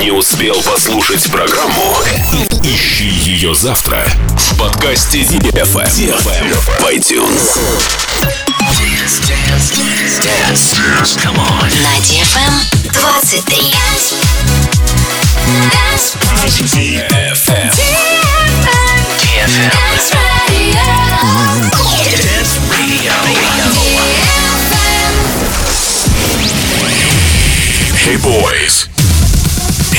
Не успел послушать программу? Ищи ее завтра в подкасте DFM, в iTunes. Dance, dance, dance, dance. На DFM 23. DFM. DFM. Dance Radio. Hey boys.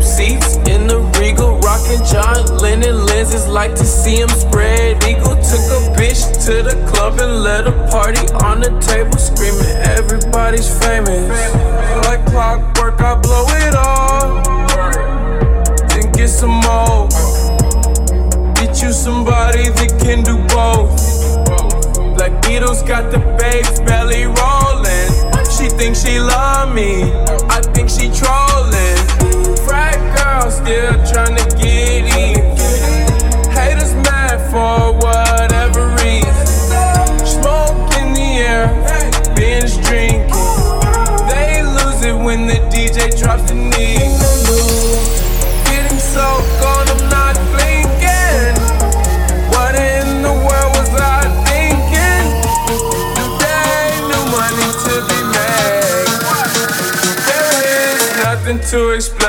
Beetle seats in the regal, rocking John Lennon lenses. Like to see him spread eagle. Took a bitch to the club and let a party on the table, screaming everybody's famous. Like clockwork, I blow it all, then get some more. Get you somebody that can do both. Black Beatles got the babes belly rolling. She thinks she love me, I think she trolling. Still trying to get in. Haters mad for whatever reason. Smoke in the air, binge drinking. They lose it when the DJ drops the knee. Getting so gone, I'm not blinking. What in the world was I thinking? Today, new money to be made. There is nothing to explain.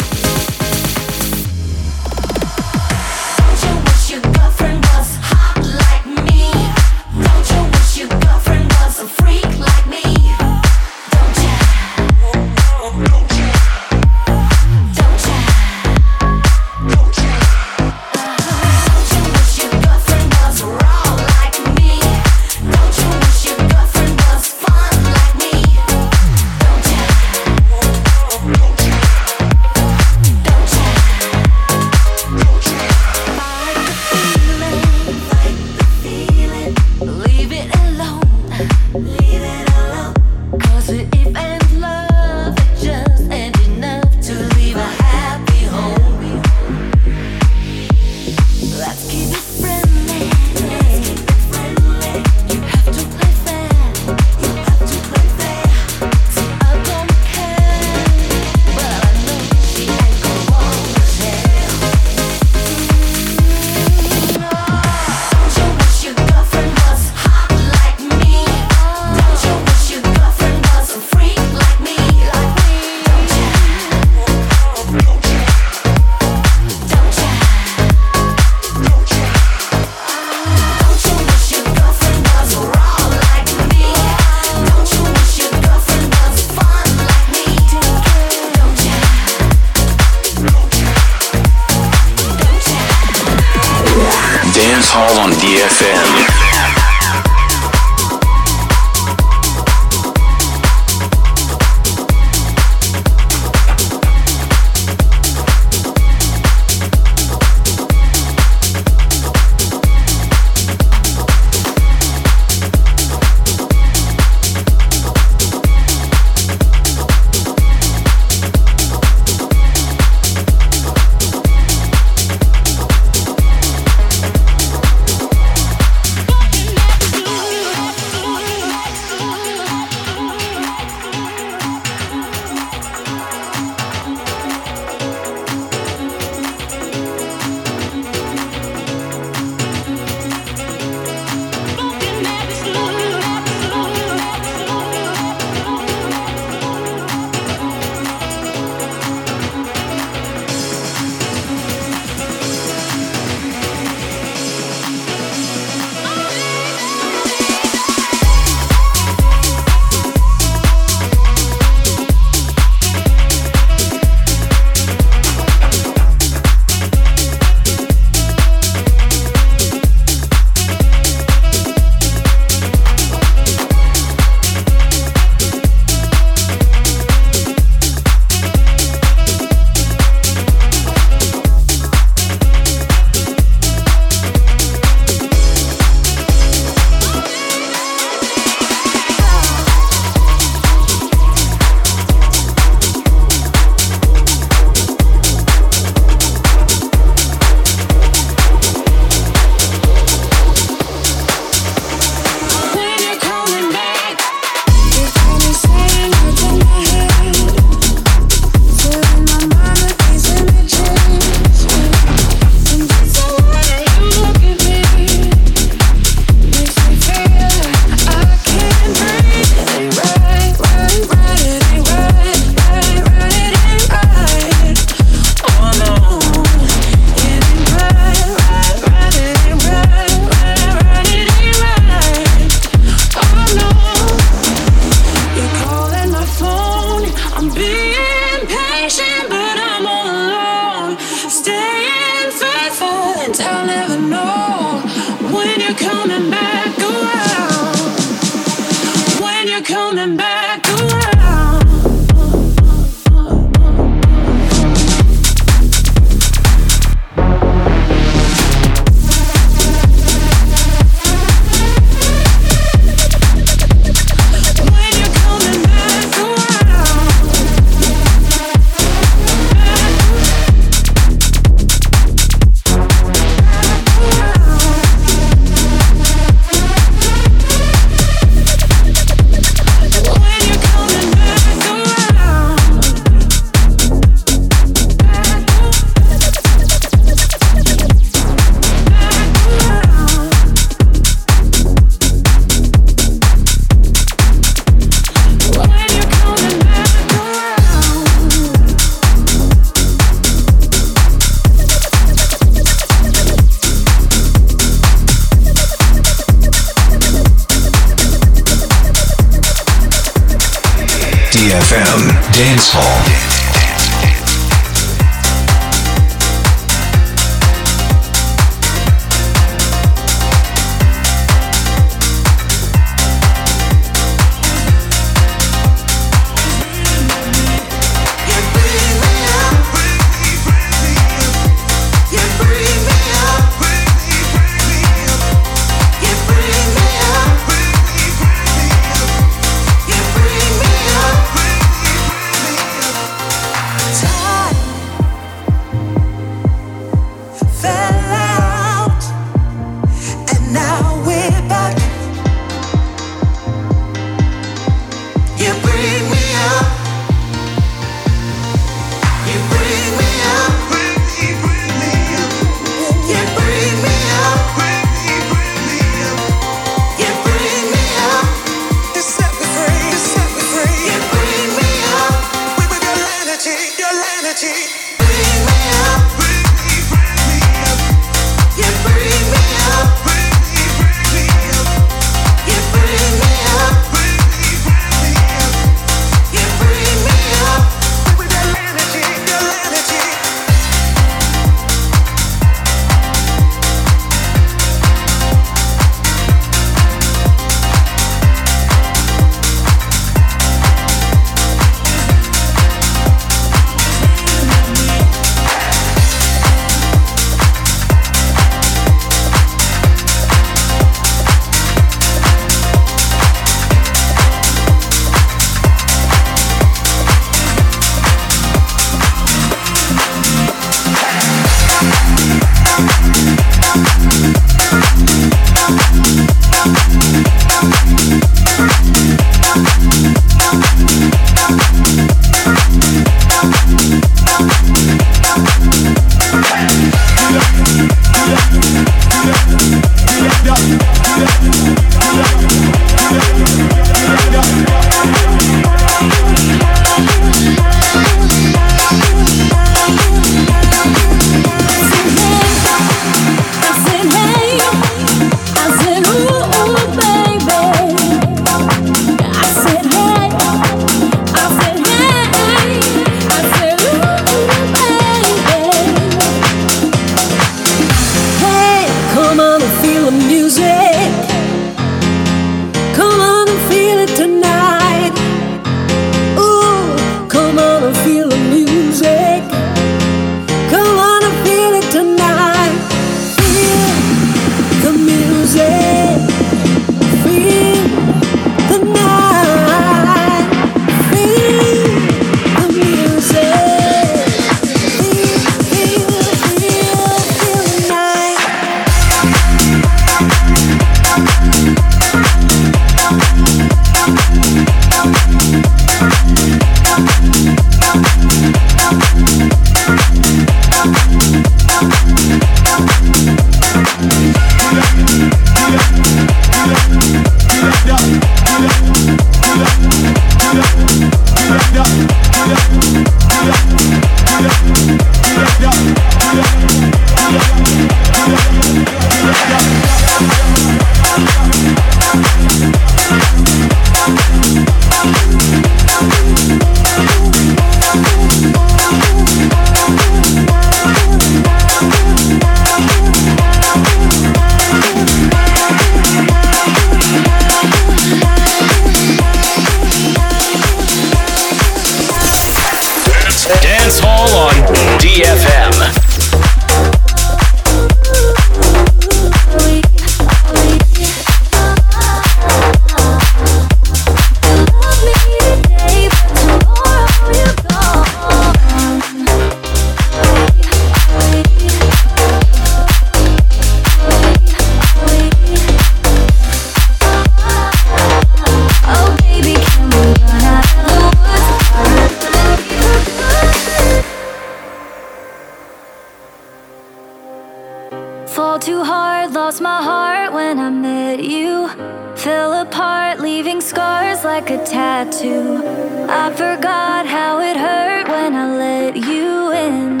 lost my heart when I met you. Fell apart, leaving scars like a tattoo. I forgot how it hurt when I let you in.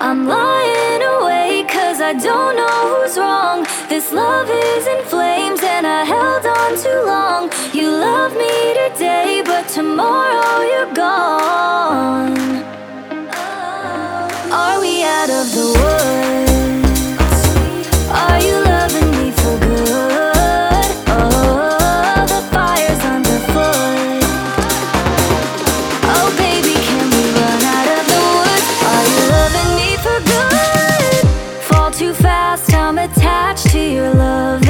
I'm lying awake, cause I don't know who's wrong. This love is in flames, and I held on too long. You love me today, but tomorrow you're gone. Are we out of the woods? Are you loving me for good? Oh, the fire's underfoot. Oh, baby, can we run out of the woods? Are you loving me for good? Fall too fast, I'm attached to your love.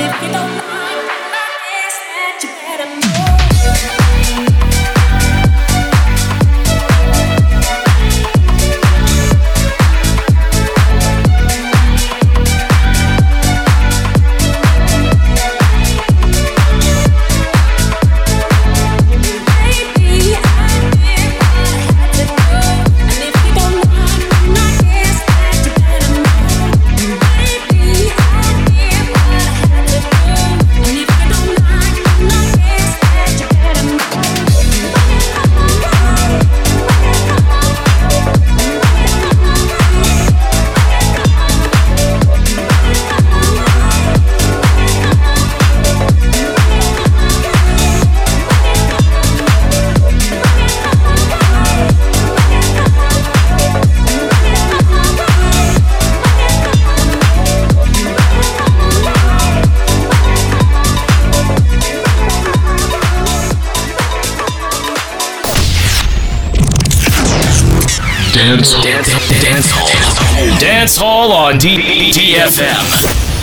Dance,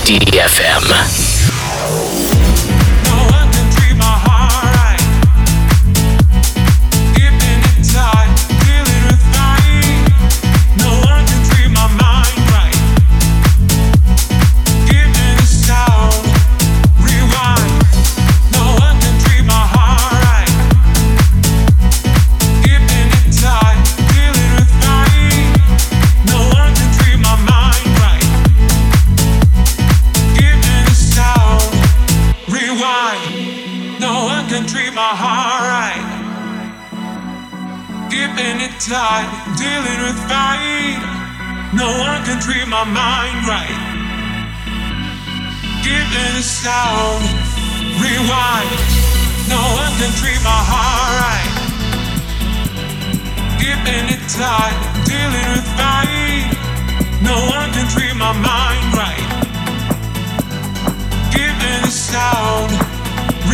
DFM. Can treat my heart right. Keeping it tight, dealing with fight. No one can treat my mind right. Giving the sound, rewind. No one can treat my heart right keeping it tight, dealing with fight. No one can treat my mind right. Giving a sound,